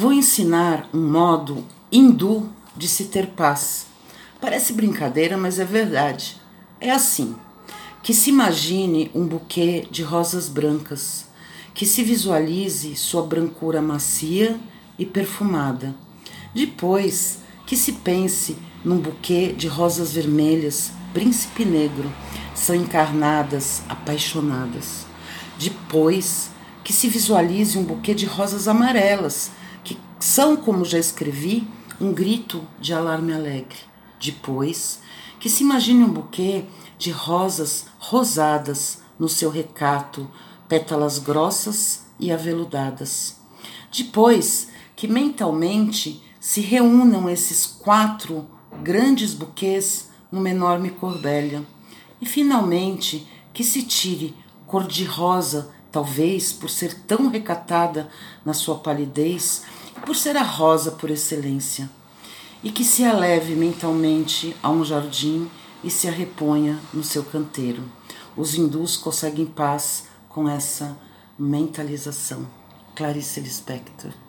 Vou ensinar um modo hindu de se ter paz. Parece brincadeira, mas é verdade. É assim: que se imagine um buquê de rosas brancas, que se visualize sua brancura macia e perfumada. Depois, que se pense num buquê de rosas vermelhas, príncipe negro, são encarnadas, apaixonadas. Depois, que se visualize um buquê de rosas amarelas, são, como já escrevi, um grito de alarme alegre. Depois, que se imagine um buquê de rosas rosadas no seu recato, pétalas grossas e aveludadas. Depois, que mentalmente se reúnam esses quatro grandes buquês numa enorme corbelha. E finalmente, que se tire cor-de-rosa, talvez por ser tão recatada na sua palidez, por ser a rosa por excelência, e que se eleve mentalmente a um jardim e se arreponha no seu canteiro. Os hindus conseguem paz com essa mentalização. Clarice Lispector